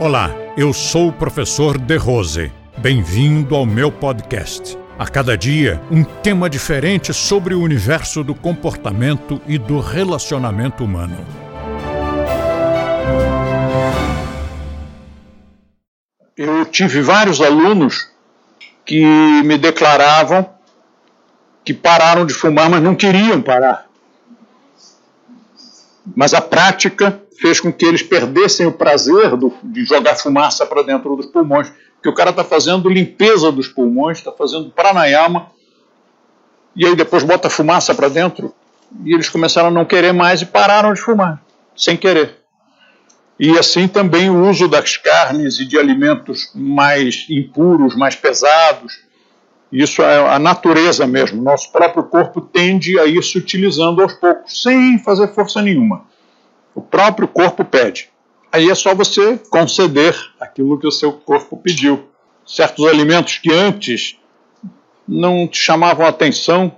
Olá, eu sou o professor De Rose. Bem-vindo ao meu podcast. A cada dia, um tema diferente sobre o universo do comportamento e do relacionamento humano. Eu tive vários alunos que me declaravam que pararam de fumar, mas não queriam parar. Mas a prática fez com que eles perdessem o prazer do, de jogar fumaça para dentro dos pulmões, que o cara está fazendo limpeza dos pulmões, está fazendo pranayama, e aí depois bota fumaça para dentro, e eles começaram a não querer mais e pararam de fumar, sem querer. E assim também o uso das carnes e de alimentos mais impuros, mais pesados. Isso é a natureza mesmo. Nosso próprio corpo tende a ir se utilizando aos poucos, sem fazer força nenhuma. O próprio corpo pede. Aí é só você conceder aquilo que o seu corpo pediu. Certos alimentos que antes não te chamavam atenção,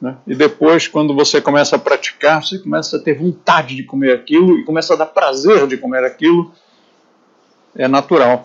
né? e depois, quando você começa a praticar, você começa a ter vontade de comer aquilo e começa a dar prazer de comer aquilo. É natural.